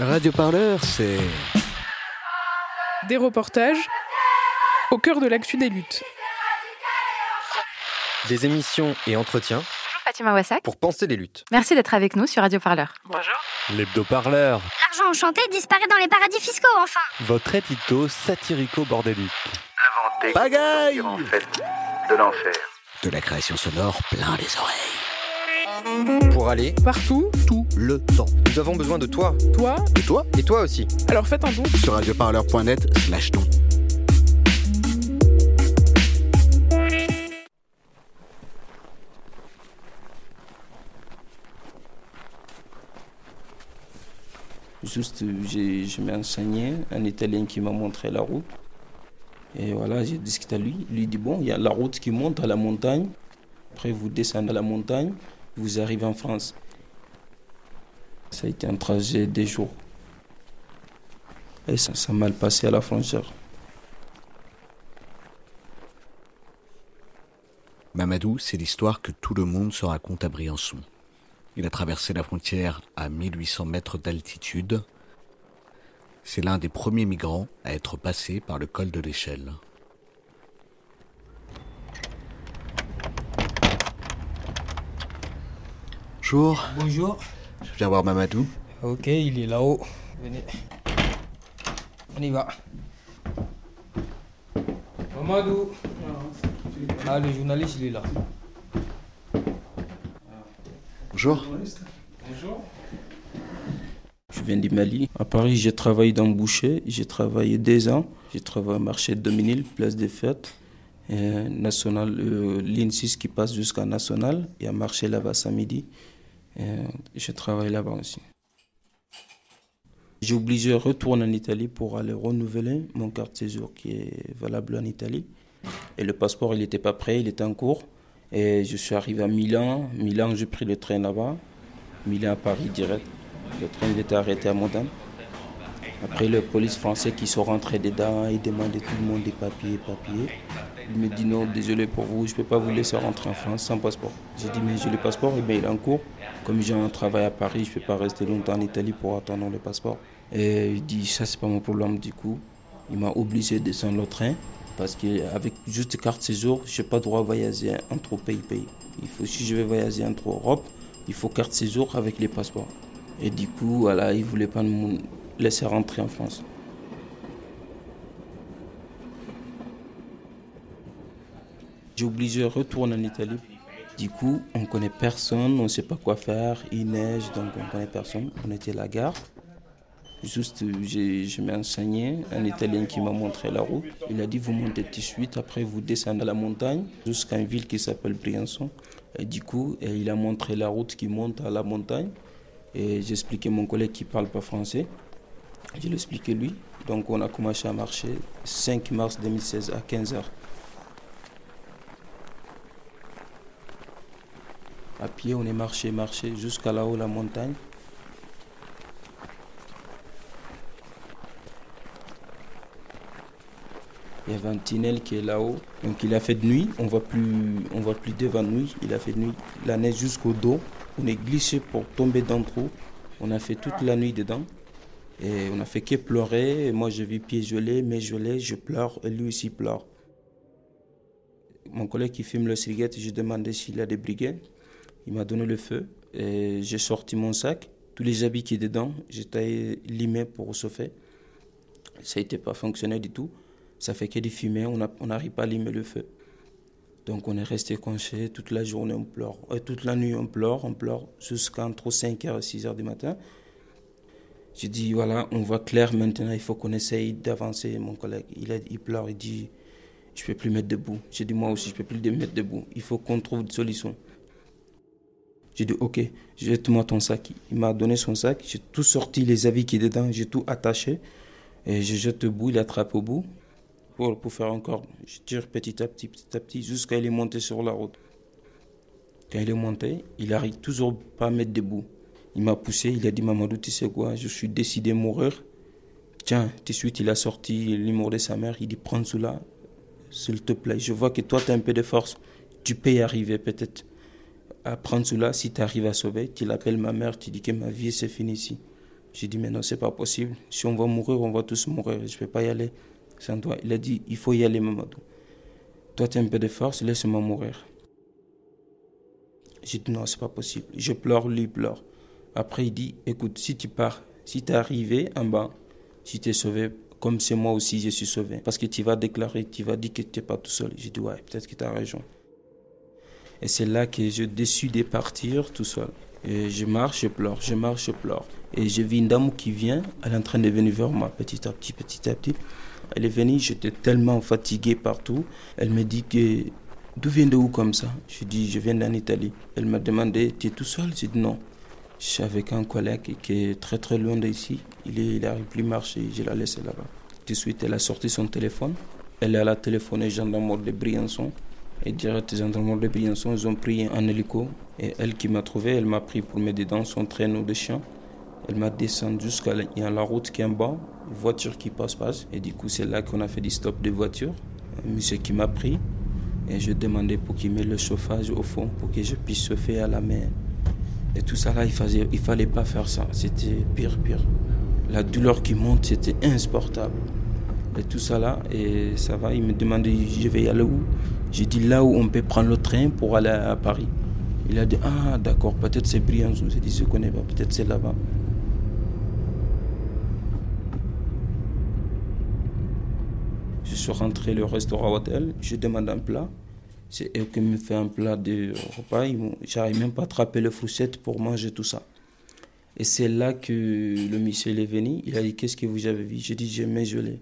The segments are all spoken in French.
Radio Parleur, c'est. Des reportages au cœur de l'actu des luttes. Des émissions et entretiens Bonjour Fatima Wassak. pour penser les luttes. Merci d'être avec nous sur Radio Parleur. L'hebdo-parleur, L'argent enchanté disparaît dans les paradis fiscaux, enfin votre édito satirico-bordélique. inventé Pagaille en fait de l'enfer. De la création sonore plein les oreilles. Pour aller Partout, Tout le temps. nous avons besoin de toi. toi, Et toi Et toi aussi. alors faites un don. Sur radioparleur.net slash ton. Juste, j'ai- je m'ai enseigné un Italien qui m'a montré la route. Et voilà, j'ai discuté à lui. Lui dit Bon, il y a la route qui monte à la montagne. Après, vous descendez à la montagne, vous arrivez en France. Ça a été un trajet des jours. Et ça s'est mal passé à la frontière. Mamadou, c'est l'histoire que tout le monde se raconte à Briançon. Il a traversé la frontière à 1800 mètres d'altitude. C'est l'un des premiers migrants à être passé par le col de l'échelle. Bonjour, Bonjour. je viens voir Mamadou. Ok, il est là-haut. Venez. On y va. Mamadou. Ah, le journaliste, il est là. Bonjour. Bonjour. Je viens du Mali. À Paris, j'ai travaillé dans le boucher. J'ai travaillé deux ans. J'ai travaillé au marché de Dominil, place des fêtes. Et national, euh, ligne 6 qui passe jusqu'à National. Il y a un marché là-bas samedi. Et je travaille là-bas aussi. J'ai obligé de retourner en Italie pour aller renouveler mon carte séjour qui est valable en Italie. Et le passeport, il n'était pas prêt, il était en cours. Et je suis arrivé à Milan. Milan, j'ai pris le train là-bas. Milan à Paris direct. Le train il était arrêté à Modane. Après, le police français qui sont rentrés dedans, il demandait tout le monde des papiers, papiers. Il me dit non, désolé pour vous, je ne peux pas vous laisser rentrer en France sans passeport. J'ai dit mais j'ai le passeport, et bien il est en cours. Comme j'ai un travail à Paris, je ne peux pas rester longtemps en Italie pour attendre le passeport. Et il dit ça c'est pas mon problème du coup. Il m'a obligé de descendre le train parce qu'avec juste carte séjour, je n'ai pas droit à voyager entre pays pays. Il faut si je vais voyager entre Europe, il faut carte séjour avec les passeports. Et du coup, voilà, il voulait pas nous laisser rentrer en France. J'ai obligé de retourner en Italie. Du coup, on ne connaît personne, on ne sait pas quoi faire, il neige, donc on ne connaît personne. On était à la gare. Juste, je m'ai enseigné un Italien qui m'a montré la route. Il a dit, vous montez tout de suite, après vous descendez à la montagne jusqu'à une ville qui s'appelle Briançon. Du coup, il a montré la route qui monte à la montagne. Et j'ai expliqué à mon collègue qui ne parle pas français. Je l'ai expliqué lui. Donc on a commencé à marcher 5 mars 2016 à 15h. À pied, on est marché, marché jusqu'à là-haut, la montagne. Il y avait un tunnel qui est là-haut. Donc il a fait de nuit. On voit plus, voit plus devant nuit. Il a fait de nuit. La neige jusqu'au dos. On est glissé pour tomber dans le trou. On a fait toute la nuit dedans. Et on a fait que pleurer. Moi, je vis pieds gelés, mais gelés, je pleure. Et lui aussi pleure. Mon collègue qui fume le cigarette, je demandé s'il a des brigades. Il m'a donné le feu. Et j'ai sorti mon sac. Tous les habits qui étaient dedans, j'étais limé pour chauffer. Ça n'était pas fonctionné du tout. Ça fait que des fumées, on n'a- on n'arrive pas à allumer le feu. Donc on est resté conché toute la journée, on pleure. Et toute la nuit, on pleure, on pleure jusqu'à entre 5h et 6h du matin. J'ai dit, voilà, on voit clair maintenant, il faut qu'on essaye d'avancer. Mon collègue, il, a, il pleure, il dit, je ne peux plus mettre debout. J'ai dit, moi aussi, je ne peux plus me mettre debout. Il faut qu'on trouve une solution. J'ai dit, ok, jette-moi ton sac. Il m'a donné son sac, j'ai tout sorti, les habits qui étaient dedans, j'ai tout attaché. Et je jette au bout, il attrape au bout. Pour, pour faire encore, je tire petit à petit, petit à petit, jusqu'à il est monté sur la route. Quand il est monté, il arrive toujours pas à mettre debout. Il m'a poussé, il a dit Mamadou, tu sais quoi, je suis décidé à mourir. Tiens, tout de suite, il a sorti l'humour de sa mère, il dit Prends cela, s'il te plaît. Je vois que toi, tu as un peu de force. Tu peux y arriver peut-être. À prendre cela, si tu arrives à sauver, tu l'appelles ma mère, tu dis que ma vie, c'est fini ici. J'ai dit, mais non, c'est pas possible. Si on va mourir, on va tous mourir. Je ne vais pas y aller sans toi. Il a dit, il faut y aller, Mamadou. Toi, tu as un peu de force, laisse-moi mourir. J'ai dit, non, c'est pas possible. Je pleure, lui pleure. Après, il dit, écoute, si tu pars, si tu es arrivé en bas, si tu es sauvé, comme c'est moi aussi, je suis sauvé. Parce que tu vas déclarer, tu vas dire que tu n'es pas tout seul. J'ai dit, ouais, peut-être que tu as raison. Et c'est là que je décide de partir tout seul. Et je marche, je pleure, je marche, je pleure. Et je vis une dame qui vient, elle est en train de venir vers moi petit à petit, petit à petit. Elle est venue, j'étais tellement fatigué partout. Elle me dit que d'où vient de où comme ça? Je dis, je viens d'en Italie. Elle m'a demandé, tu es tout seul? J'ai dit non. Je suis avec un collègue qui est très très loin d'ici. Il n'arrive plus marcher, je l'ai laissé là-bas. Tout de suite, elle a sorti son téléphone. Elle est à la téléphoner gendarme de Briançon. Et direct, les gendarmes de Briançon, ils ont pris un hélico. Et elle qui m'a trouvé, elle m'a pris pour m'aider dans son traîneau de chien. Elle m'a descendu jusqu'à la, la route qui est en bas, une voiture qui passe, passe. Et du coup, c'est là qu'on a fait des stops de voiture. Un monsieur qui m'a pris. Et je demandais pour qu'il mette le chauffage au fond, pour que je puisse chauffer à la main. Et tout ça là, il ne il fallait pas faire ça. C'était pire, pire. La douleur qui monte, c'était insupportable. Et tout ça là, et ça va, il me demandait, je vais y aller où? J'ai dit là où on peut prendre le train pour aller à Paris. Il a dit Ah, d'accord, peut-être c'est Briançon. J'ai dit Je ne connais pas, peut-être c'est là-bas. Je suis rentré au restaurant hôtel, je demande un plat. C'est eux qui me fait un plat de repas. J'arrive même pas à attraper le fourchette pour manger tout ça. Et c'est là que le monsieur est venu. Il a dit Qu'est-ce que vous avez vu? J'ai dit J'ai gelé.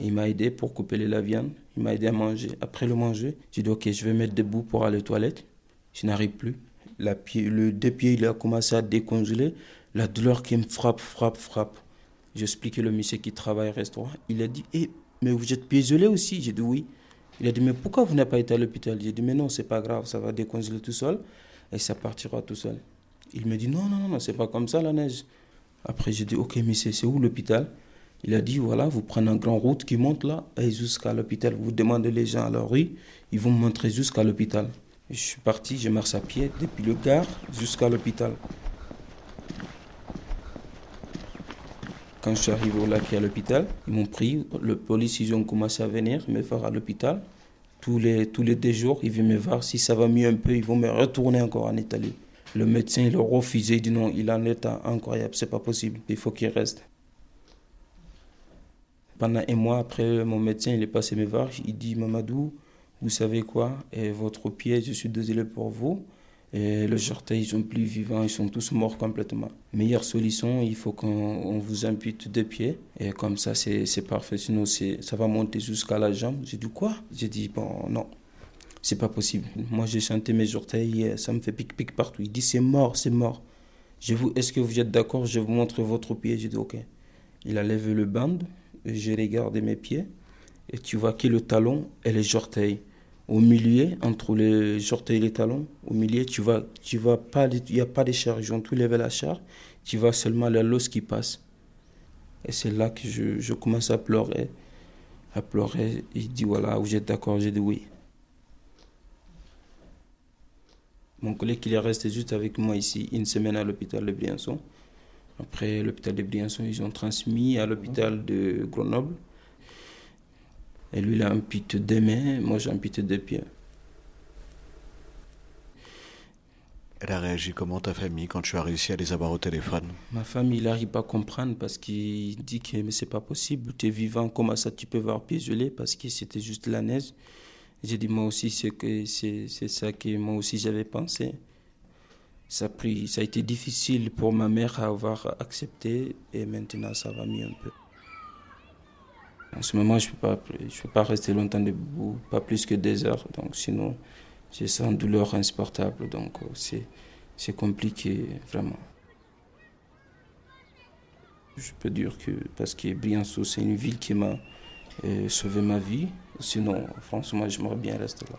Il m'a aidé pour couper la viande. Il m'a aidé à manger. Après le manger, j'ai dit ok, je vais mettre debout pour aller aux toilettes. Je n'arrive plus. Le deux pieds, il a commencé à décongeler. La douleur qui me frappe, frappe, frappe. J'ai expliqué le monsieur qui travaille au restaurant. Il a dit eh, mais vous êtes pieds aussi? J'ai dit oui. Il a dit mais pourquoi vous n'avez pas été à l'hôpital? J'ai dit mais non, c'est pas grave, ça va décongeler tout seul et ça partira tout seul. Il me dit non, non, non, c'est pas comme ça la neige. Après, j'ai dit ok, monsieur, c'est où l'hôpital? Il a dit, voilà, vous prenez un grand route qui monte là, et jusqu'à l'hôpital. Vous demandez les gens à la rue, ils vont me montrer jusqu'à l'hôpital. Je suis parti, je marche à pied depuis le gare jusqu'à l'hôpital. Quand je suis arrivé au lac et à l'hôpital, ils m'ont pris, le police, ils ont commencé à venir me voir à l'hôpital. Tous les, tous les deux jours, ils viennent me voir. Si ça va mieux un peu, ils vont me retourner encore en Italie. Le médecin, il a refusé, il dit non, il un état incroyable, c'est pas possible, il faut qu'il reste. Pendant un mois après, mon médecin il est passé me voir. Il dit Mamadou, vous savez quoi? Et Votre pied, je suis désolé pour vous. Et le orteils, ils sont plus vivants, ils sont tous morts complètement. Meilleure solution, il faut qu'on vous impute deux pieds. Et comme ça, c'est parfait. Sinon, ça va monter jusqu'à la jambe. J'ai dit quoi? J'ai dit, bon, non, c'est pas possible. Moi, j'ai chanté mes orteils, ça me fait pic-pic partout. Il dit, c'est mort, c'est mort. Je vous, est-ce que vous êtes d'accord? Je vous montre votre pied. J'ai dit, ok. Il a levé le band, j'ai regardé mes pieds et tu vois que le talon et les orteils. Au milieu, entre les orteils et les talons, au milieu, tu vois, tu vois pas, il n'y a pas de charge. Ils ont tout levé la charge. Tu vois seulement la l'os qui passe. Et c'est là que je, je, commence à pleurer. À pleurer. Il dit voilà, vous êtes d'accord J'ai dit oui. Mon collègue, il est resté juste avec moi ici une semaine à l'hôpital de Briançon. Après l'hôpital de Briançon, ils ont transmis à l'hôpital de Grenoble. Et lui, il a amputé deux mains, moi j'ai amputé deux pieds. Elle a réagi comment ta famille quand tu as réussi à les avoir au téléphone? Ma famille, il n'arrive pas à comprendre parce qu'il dit que mais c'est pas possible, tu es vivant, comment ça tu peux voir pieds gelés parce que c'était juste la neige. J'ai dit moi aussi c'est que c'est ça que moi aussi j'avais pensé. Ça a, pris, ça a été difficile pour ma mère à avoir accepté et maintenant ça va mieux un peu. En ce moment, je ne peux, pas, je rester longtemps debout, pas plus que des heures. Donc sinon, j'ai sens douleur insupportable. Donc c'est, c'est compliqué, vraiment. Je peux dire que parce que Briançon, c'est une ville qui m'a euh, sauvé ma vie. Sinon, franchement, j'aimerais bien rester là.